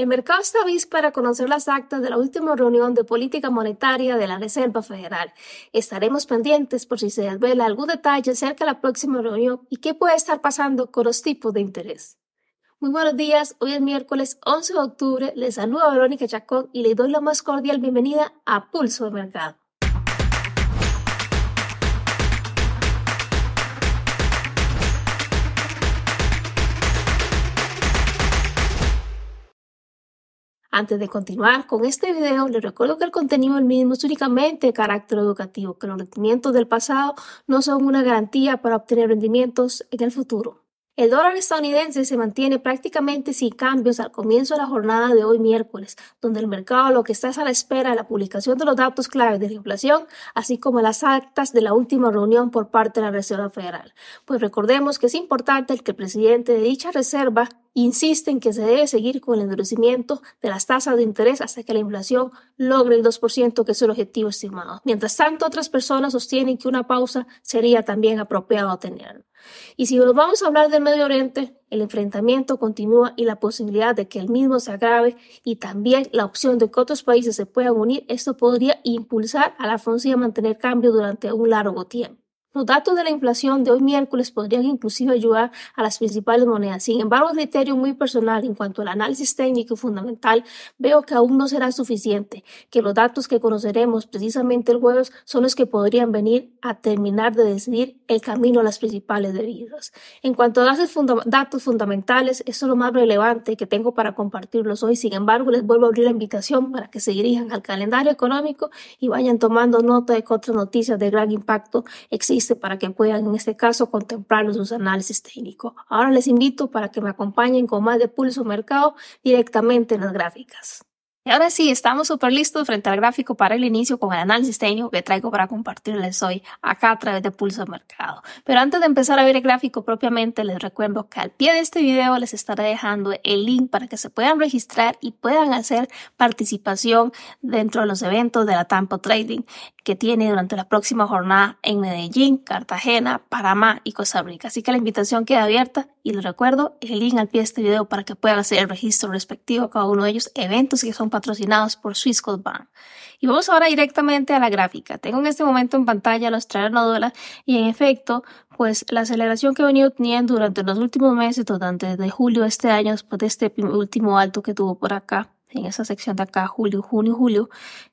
El mercado está visto para conocer las actas de la última reunión de política monetaria de la Reserva Federal. Estaremos pendientes por si se desvela algún detalle acerca de la próxima reunión y qué puede estar pasando con los tipos de interés. Muy buenos días, hoy es miércoles 11 de octubre, les saluda Verónica Chacón y le doy la más cordial bienvenida a Pulso de Mercado. Antes de continuar con este video, les recuerdo que el contenido del mismo es únicamente de carácter educativo, que los rendimientos del pasado no son una garantía para obtener rendimientos en el futuro. El dólar estadounidense se mantiene prácticamente sin cambios al comienzo de la jornada de hoy miércoles, donde el mercado lo que está es a la espera de la publicación de los datos claves de la inflación, así como las actas de la última reunión por parte de la Reserva Federal. Pues recordemos que es importante que el presidente de dicha reserva insiste en que se debe seguir con el endurecimiento de las tasas de interés hasta que la inflación logre el 2%, que es el objetivo estimado. Mientras tanto, otras personas sostienen que una pausa sería también apropiado tener. Y si nos vamos a hablar del Medio Oriente, el enfrentamiento continúa y la posibilidad de que el mismo se agrave y también la opción de que otros países se puedan unir, esto podría impulsar a la Francia a mantener cambio durante un largo tiempo. Los datos de la inflación de hoy miércoles podrían inclusive ayudar a las principales monedas. Sin embargo, criterio muy personal en cuanto al análisis técnico fundamental, veo que aún no será suficiente, que los datos que conoceremos precisamente el jueves son los que podrían venir a terminar de decidir el camino a las principales debidas. En cuanto a datos, fundamentales, eso es lo más relevante que tengo para compartirlos hoy. Sin embargo, les vuelvo a abrir la invitación para que se dirijan al calendario económico y vayan tomando nota de otras noticias de gran impacto existen para que puedan, en este caso, contemplar sus análisis técnicos. Ahora les invito para que me acompañen con más de Pulso Mercado directamente en las gráficas. Y ahora sí, estamos súper listos frente al gráfico para el inicio con el análisis técnico que traigo para compartirles hoy acá a través de Pulso Mercado. Pero antes de empezar a ver el gráfico propiamente, les recuerdo que al pie de este video les estaré dejando el link para que se puedan registrar y puedan hacer participación dentro de los eventos de la Tampa Trading que tiene durante la próxima jornada en Medellín, Cartagena, Panamá y Costa Rica. Así que la invitación queda abierta y les recuerdo el link al pie de este video para que puedan hacer el registro respectivo a cada uno de ellos, eventos que son patrocinados por Swissquote Bank. Y vamos ahora directamente a la gráfica. Tengo en este momento en pantalla los dólares y en efecto, pues la aceleración que he venido teniendo durante los últimos meses, durante desde julio de este año, después de este último alto que tuvo por acá, en esa sección de acá, julio, junio, julio,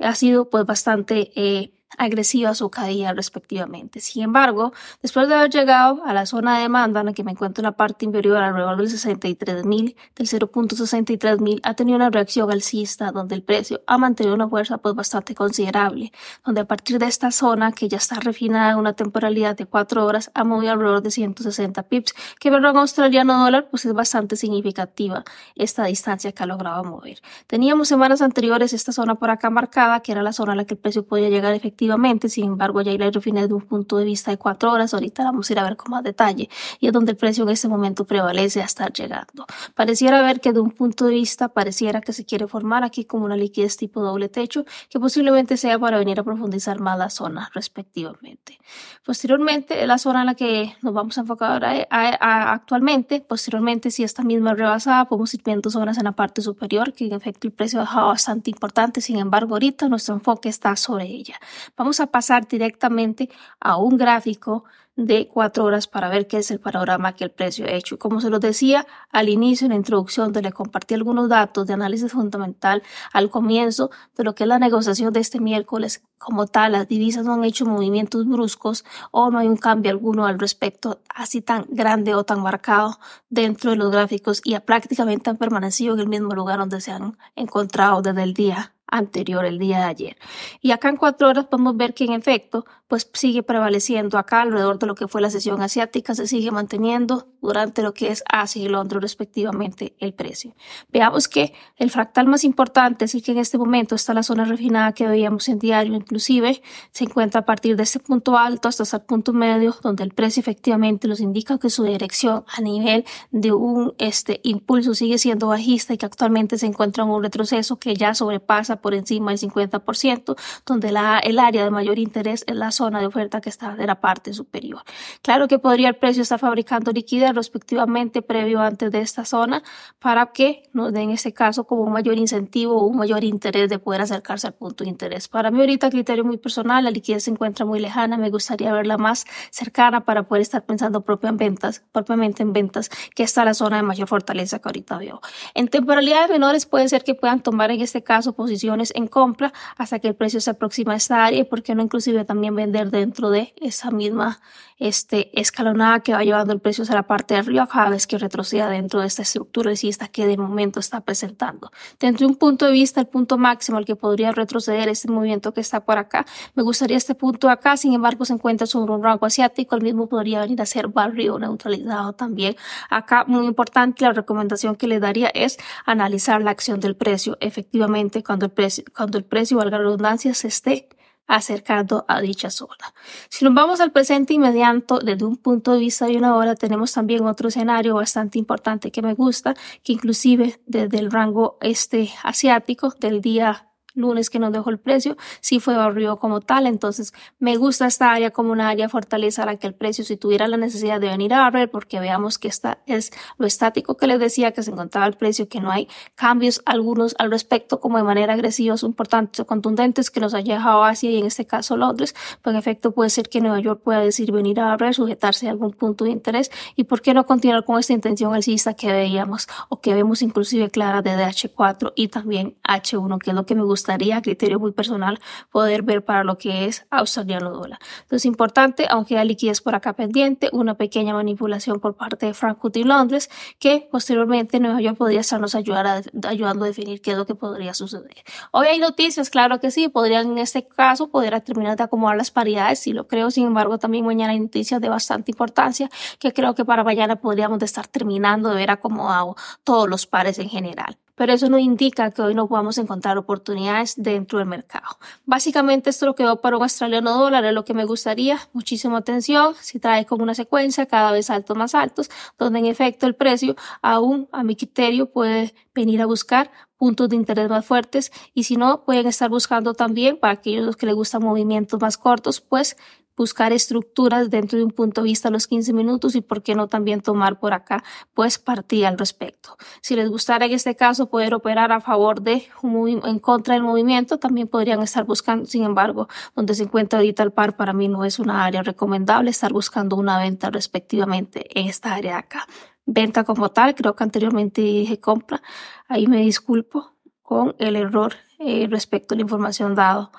ha sido pues bastante eh, agresiva su caída respectivamente. Sin embargo, después de haber llegado a la zona de demanda en la que me encuentro en la parte inferior alrededor del 63.000, del 0.63.000, ha tenido una reacción alcista donde el precio ha mantenido una fuerza pues bastante considerable, donde a partir de esta zona que ya está refinada en una temporalidad de 4 horas ha movido alrededor de 160 pips, que verlo en australiano dólar pues es bastante significativa esta distancia que ha logrado mover. Teníamos semanas anteriores esta zona por acá marcada, que era la zona a la que el precio podía llegar efectivamente efectivamente, sin embargo ya la refiné desde un punto de vista de cuatro horas, ahorita vamos a ir a ver con más detalle, y es donde el precio en este momento prevalece a estar llegando. Pareciera ver que de un punto de vista pareciera que se quiere formar aquí como una liquidez tipo doble techo, que posiblemente sea para venir a profundizar más la zona respectivamente. Posteriormente, la zona en la que nos vamos a enfocar actualmente, posteriormente si esta misma rebasada, podemos ir viendo zonas en la parte superior, que en efecto el precio ha bastante importante, sin embargo ahorita nuestro enfoque está sobre ella. Vamos a pasar directamente a un gráfico de cuatro horas para ver qué es el panorama que el precio ha hecho. Como se lo decía al inicio en la introducción, le compartí algunos datos de análisis fundamental al comienzo de lo que es la negociación de este miércoles. Como tal, las divisas no han hecho movimientos bruscos o no hay un cambio alguno al respecto así tan grande o tan marcado dentro de los gráficos y prácticamente han permanecido en el mismo lugar donde se han encontrado desde el día anterior, el día de ayer. Y acá en cuatro horas podemos ver que en efecto, pues sigue prevaleciendo acá alrededor de lo que fue la sesión asiática, se sigue manteniendo durante lo que es Asia y Londres respectivamente el precio. Veamos que el fractal más importante es el que en este momento está la zona refinada que veíamos en diario, inclusive se encuentra a partir de este punto alto hasta el punto medio, donde el precio efectivamente nos indica que su dirección a nivel de un este impulso sigue siendo bajista y que actualmente se encuentra en un retroceso que ya sobrepasa por encima del 50%, donde la, el área de mayor interés es la zona de oferta que está de la parte superior. Claro que podría el precio estar fabricando liquidez respectivamente previo antes de esta zona para que nos den en este caso como un mayor incentivo o un mayor interés de poder acercarse al punto de interés. Para mí ahorita criterio muy personal, la liquidez se encuentra muy lejana, me gustaría verla más cercana para poder estar pensando propia en ventas, propiamente en ventas, que está la zona de mayor fortaleza que ahorita veo. En temporalidades menores puede ser que puedan tomar en este caso posiciones en compra hasta que el precio se aproxima a esta área y por qué no inclusive también vender dentro de esa misma este, escalonada que va llevando el precio hacia la parte de arriba cada vez que retroceda dentro de esta estructura alcista que de momento está presentando. Dentro de un punto de vista, el punto máximo al que podría retroceder este movimiento que está por acá, me gustaría este punto acá, sin embargo se encuentra sobre un rango asiático, el mismo podría venir a ser barrio neutralizado también. Acá, muy importante, la recomendación que le daría es analizar la acción del precio. Efectivamente, cuando el cuando el precio, valga la redundancia, se esté acercando a dicha zona. Si nos vamos al presente inmediato, desde un punto de vista de una hora, tenemos también otro escenario bastante importante que me gusta, que inclusive desde el rango este asiático del día lunes que nos dejó el precio, sí fue barrio como tal. Entonces, me gusta esta área como una área fortaleza a la que el precio, si tuviera la necesidad de venir a barrer, porque veamos que esta es lo estático que les decía, que se encontraba el precio, que no hay cambios algunos al respecto, como de manera agresiva, importantes o contundentes, que nos haya dejado Asia y en este caso Londres, pues en efecto puede ser que Nueva York pueda decir venir a barrer, sujetarse a algún punto de interés y por qué no continuar con esta intención alcista que veíamos o que vemos inclusive clara de H4 y también H1, que es lo que me gusta gustaría, criterio muy personal, poder ver para lo que es australiano dólar. Entonces, importante, aunque hay liquidez por acá pendiente, una pequeña manipulación por parte de Frankfurt y Londres, que posteriormente Nueva York podría estarnos ayudar a, ayudando a definir qué es lo que podría suceder. Hoy hay noticias, claro que sí, podrían en este caso poder terminar de acomodar las paridades, si lo creo, sin embargo, también mañana hay noticias de bastante importancia, que creo que para mañana podríamos estar terminando de ver acomodado todos los pares en general pero eso no indica que hoy no podamos encontrar oportunidades dentro del mercado. Básicamente esto lo que veo para un australiano dólar es lo que me gustaría. Muchísima atención, si trae como una secuencia cada vez altos más altos, donde en efecto el precio aún a mi criterio puede venir a buscar puntos de interés más fuertes y si no pueden estar buscando también para aquellos que les gustan movimientos más cortos, pues buscar estructuras dentro de un punto de vista a los 15 minutos y por qué no también tomar por acá pues partida al respecto. Si les gustara en este caso poder operar a favor de en contra del movimiento, también podrían estar buscando, sin embargo, donde se encuentra ahorita el par para mí no es una área recomendable estar buscando una venta respectivamente en esta área de acá. Venta como tal, creo que anteriormente dije compra, ahí me disculpo con el error eh, respecto a la información dado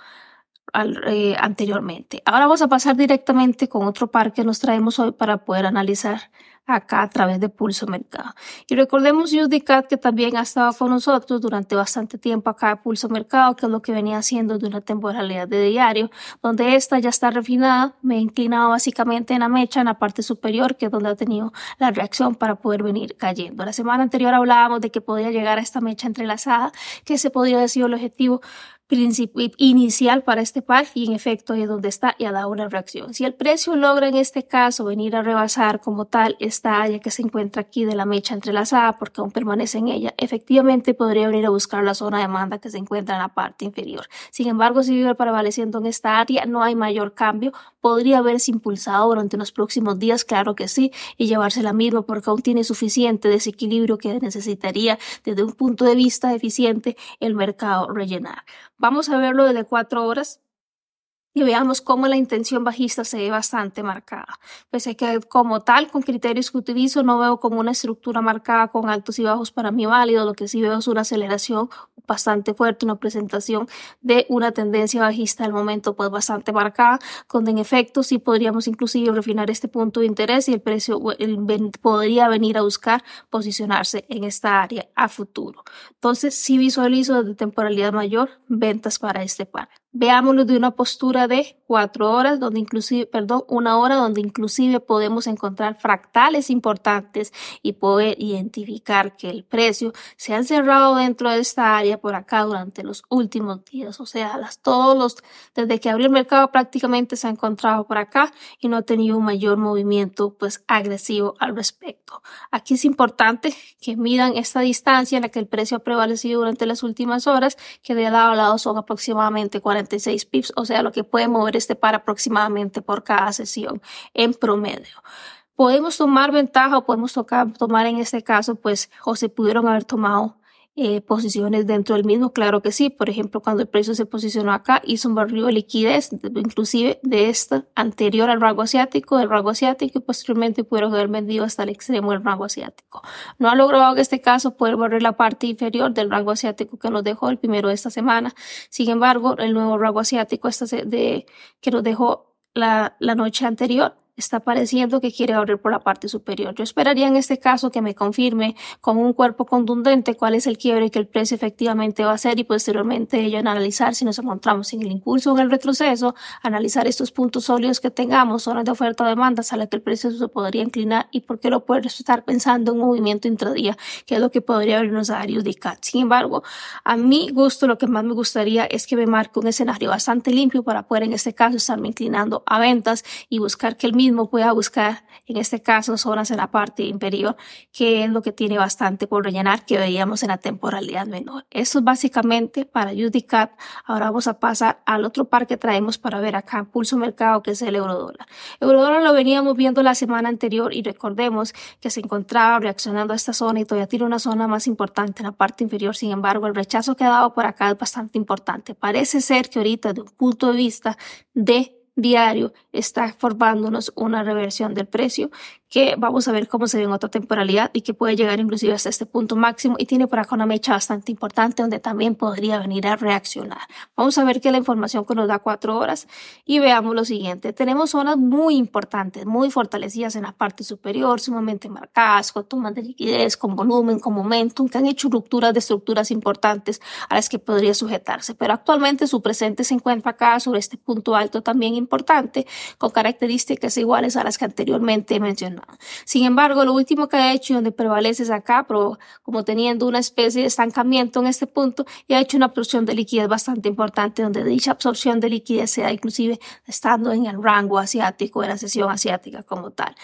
eh, anteriormente. Ahora vamos a pasar directamente con otro par que nos traemos hoy para poder analizar acá a través de Pulso Mercado. Y recordemos UDCAT que también ha estado con nosotros durante bastante tiempo acá en Pulso Mercado, que es lo que venía haciendo de una temporalidad de diario, donde esta ya está refinada. Me he inclinado básicamente en la mecha, en la parte superior, que es donde ha tenido la reacción para poder venir cayendo. La semana anterior hablábamos de que podía llegar a esta mecha entrelazada, que se podría decir el objetivo inicial para este par y en efecto es donde está y ha dado una reacción. Si el precio logra en este caso venir a rebasar como tal esta área que se encuentra aquí de la mecha entrelazada porque aún permanece en ella, efectivamente podría venir a buscar la zona de demanda que se encuentra en la parte inferior. Sin embargo, si vive prevaleciendo en esta área, no hay mayor cambio. Podría haberse impulsado durante los próximos días, claro que sí, y llevarse la misma porque aún tiene suficiente desequilibrio que necesitaría desde un punto de vista eficiente el mercado rellenar. Vamos a verlo desde cuatro horas y veamos cómo la intención bajista se ve bastante marcada. Pese que como tal, con criterios que utilizo, no veo como una estructura marcada con altos y bajos para mí válido, lo que sí veo es una aceleración bastante fuerte, una presentación de una tendencia bajista al momento pues bastante marcada, donde en efecto sí podríamos inclusive refinar este punto de interés y el precio podría venir a buscar posicionarse en esta área a futuro. Entonces sí visualizo desde temporalidad mayor ventas para este par. Veámoslo de una postura de cuatro horas, donde inclusive, perdón, una hora donde inclusive podemos encontrar fractales importantes y poder identificar que el precio se ha cerrado dentro de esta área por acá durante los últimos días. O sea, las, todos los, desde que abrió el mercado prácticamente se ha encontrado por acá y no ha tenido un mayor movimiento pues agresivo al respecto. Aquí es importante que midan esta distancia en la que el precio ha prevalecido durante las últimas horas, que de lado a lado son aproximadamente 40 46 pips, o sea, lo que puede mover este par aproximadamente por cada sesión en promedio. Podemos tomar ventaja o podemos tocar, tomar en este caso, pues, o se pudieron haber tomado eh, posiciones dentro del mismo, claro que sí. Por ejemplo, cuando el precio se posicionó acá, hizo un barrio de liquidez, inclusive de esta anterior al rango asiático, del rango asiático, y posteriormente pudieron haber vendido hasta el extremo del rango asiático. No ha logrado en este caso poder barrer la parte inferior del rango asiático que nos dejó el primero de esta semana. Sin embargo, el nuevo rango asiático este de, que nos dejó la, la noche anterior está pareciendo que quiere abrir por la parte superior. Yo esperaría en este caso que me confirme con un cuerpo contundente cuál es el quiebre que el precio efectivamente va a hacer y posteriormente ello analizar si nos encontramos en el impulso o en el retroceso, analizar estos puntos sólidos que tengamos, zonas de oferta o demanda, a la que el precio se podría inclinar y por qué lo puede estar pensando en un movimiento intradía, que es lo que podría abrirnos a dar Sin embargo, a mi gusto lo que más me gustaría es que me marque un escenario bastante limpio para poder en este caso estarme inclinando a ventas y buscar que el mismo mismo pueda buscar, en este caso, zonas en la parte inferior, que es lo que tiene bastante por rellenar que veíamos en la temporalidad menor. Eso es básicamente para UDCAT. Ahora vamos a pasar al otro par que traemos para ver acá, pulso mercado, que es el eurodólar. Eurodólar lo veníamos viendo la semana anterior y recordemos que se encontraba reaccionando a esta zona y todavía tiene una zona más importante en la parte inferior. Sin embargo, el rechazo que ha dado por acá es bastante importante. Parece ser que ahorita, de un punto de vista de diario está formándonos una reversión del precio que vamos a ver cómo se ve en otra temporalidad y que puede llegar inclusive hasta este punto máximo y tiene por acá una mecha bastante importante donde también podría venir a reaccionar. Vamos a ver que la información que nos da cuatro horas y veamos lo siguiente. Tenemos zonas muy importantes, muy fortalecidas en la parte superior, sumamente marcadas, con tomas de liquidez, con volumen, con momentum, que han hecho rupturas de estructuras importantes a las que podría sujetarse. Pero actualmente su presente se encuentra acá sobre este punto alto también importante, con características iguales a las que anteriormente mencioné sin embargo, lo último que ha hecho y donde prevalece es acá, pero como teniendo una especie de estancamiento en este punto, y ha hecho una absorción de liquidez bastante importante, donde dicha absorción de liquidez se da inclusive estando en el rango asiático, en la sesión asiática como tal.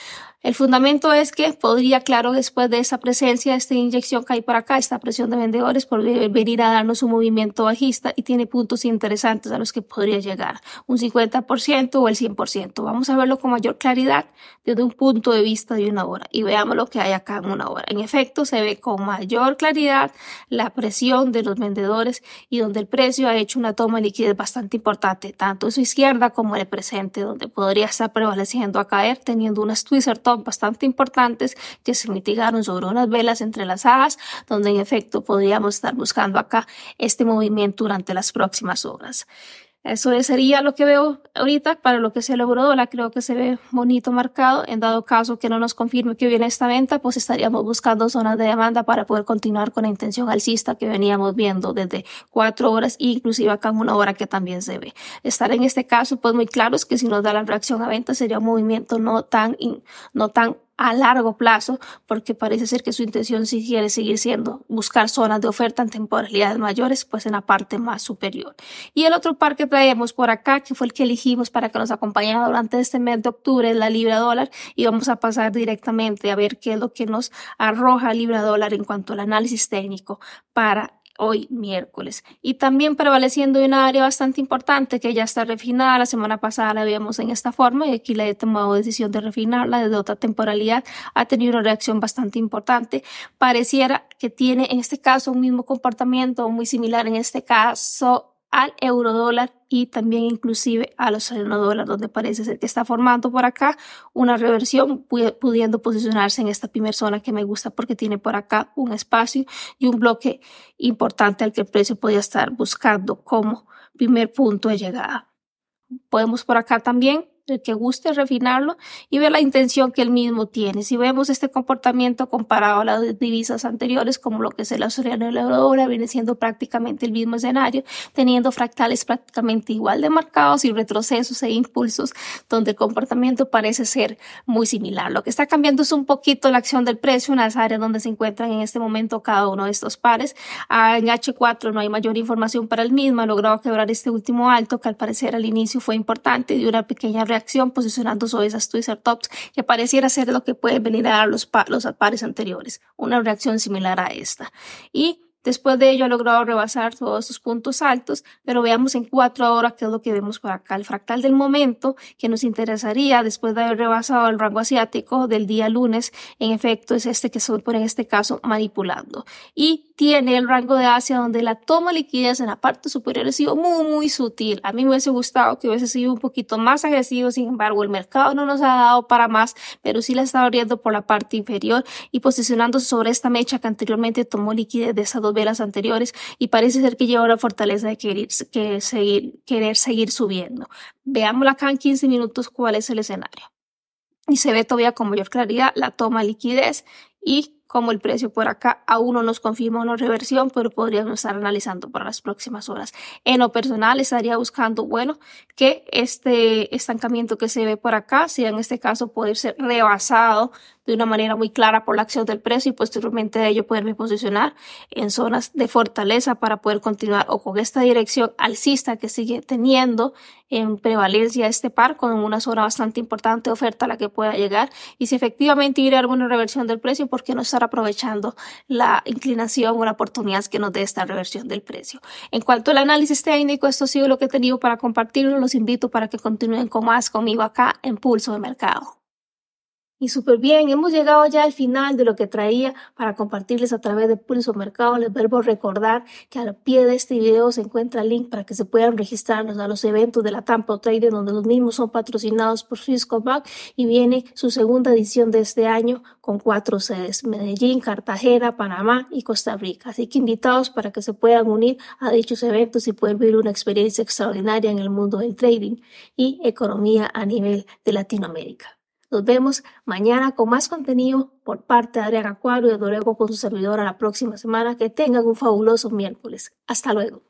El fundamento es que podría, claro, después de esa presencia, esta inyección que hay por acá, esta presión de vendedores, por venir a darnos un movimiento bajista y tiene puntos interesantes a los que podría llegar, un 50% o el 100%. Vamos a verlo con mayor claridad desde un punto de vista de una hora y veamos lo que hay acá en una hora. En efecto, se ve con mayor claridad la presión de los vendedores y donde el precio ha hecho una toma de liquidez bastante importante, tanto en su izquierda como en el presente, donde podría estar prevaleciendo a caer, teniendo una Twister top bastante importantes que se mitigaron sobre unas velas entrelazadas, donde en efecto podríamos estar buscando acá este movimiento durante las próximas horas. Eso sería lo que veo ahorita para lo que se logró. La creo que se ve bonito marcado. En dado caso que no nos confirme que viene esta venta, pues estaríamos buscando zonas de demanda para poder continuar con la intención alcista que veníamos viendo desde cuatro horas e inclusive acá en una hora que también se ve. Estar en este caso, pues muy claro es que si nos da la reacción a venta sería un movimiento no tan, no tan a largo plazo, porque parece ser que su intención si quiere seguir siendo buscar zonas de oferta en temporalidades mayores, pues en la parte más superior. Y el otro par que traemos por acá, que fue el que elegimos para que nos acompañara durante este mes de octubre, es la libra dólar, y vamos a pasar directamente a ver qué es lo que nos arroja libra dólar en cuanto al análisis técnico para hoy miércoles. Y también prevaleciendo en una área bastante importante que ya está refinada. La semana pasada la vimos en esta forma y aquí le he tomado decisión de refinarla desde otra temporalidad. Ha tenido una reacción bastante importante. Pareciera que tiene en este caso un mismo comportamiento muy similar en este caso al euro dólar y también inclusive a los dólares donde parece ser que está formando por acá una reversión, pudiendo posicionarse en esta primera zona que me gusta porque tiene por acá un espacio y un bloque importante al que el precio podría estar buscando como primer punto de llegada. Podemos por acá también el que guste refinarlo y ver la intención que el mismo tiene. Si vemos este comportamiento comparado a las divisas anteriores, como lo que es el australiano y el euro, viene siendo prácticamente el mismo escenario, teniendo fractales prácticamente igual de marcados y retrocesos e impulsos, donde el comportamiento parece ser muy similar. Lo que está cambiando es un poquito la acción del precio en las áreas donde se encuentran en este momento cada uno de estos pares. En H4 no hay mayor información para el mismo, ha logrado quebrar este último alto que al parecer al inicio fue importante, dio una pequeña reacción posicionando sobre esas Twister Tops que pareciera ser lo que puede venir a dar los, los pares anteriores, una reacción similar a esta. Y Después de ello ha logrado rebasar todos sus puntos altos, pero veamos en cuatro horas qué es lo que vemos por acá. El fractal del momento que nos interesaría después de haber rebasado el rango asiático del día lunes, en efecto es este que se pone en este caso manipulando. Y tiene el rango de Asia donde la toma liquidez en la parte superior ha sido muy, muy sutil. A mí me hubiese gustado que hubiese sido un poquito más agresivo, sin embargo el mercado no nos ha dado para más, pero sí la está abriendo por la parte inferior y posicionándose sobre esta mecha que anteriormente tomó liquidez de esas dos velas anteriores y parece ser que lleva la fortaleza de querer, que seguir, querer seguir subiendo. Veámosla acá en 15 minutos cuál es el escenario. Y se ve todavía con mayor claridad la toma liquidez y como el precio por acá aún no nos confirma una reversión, pero podríamos estar analizando para las próximas horas. En lo personal estaría buscando, bueno, que este estancamiento que se ve por acá, sea en este caso poder ser rebasado de una manera muy clara por la acción del precio y posteriormente de ello poderme posicionar en zonas de fortaleza para poder continuar o con esta dirección alcista que sigue teniendo en prevalencia este par con una zona bastante importante oferta a la que pueda llegar y si efectivamente hubiera alguna reversión del precio, ¿por qué no estar aprovechando la inclinación o la oportunidad que nos dé esta reversión del precio? En cuanto al análisis técnico, esto ha sido lo que he tenido para compartirlo. Los invito para que continúen con más conmigo acá en Pulso de Mercado. Y súper bien, hemos llegado ya al final de lo que traía para compartirles a través de Pulso Mercado. Les vuelvo a recordar que al pie de este video se encuentra el link para que se puedan registrarnos a los eventos de la Tampa Trader, donde los mismos son patrocinados por Swisscom y viene su segunda edición de este año con cuatro sedes, Medellín, Cartagena, Panamá y Costa Rica. Así que invitados para que se puedan unir a dichos eventos y poder vivir una experiencia extraordinaria en el mundo del trading y economía a nivel de Latinoamérica. Nos vemos mañana con más contenido por parte de Adriana Acuario y de luego con su servidor a la próxima semana. Que tengan un fabuloso miércoles. Hasta luego.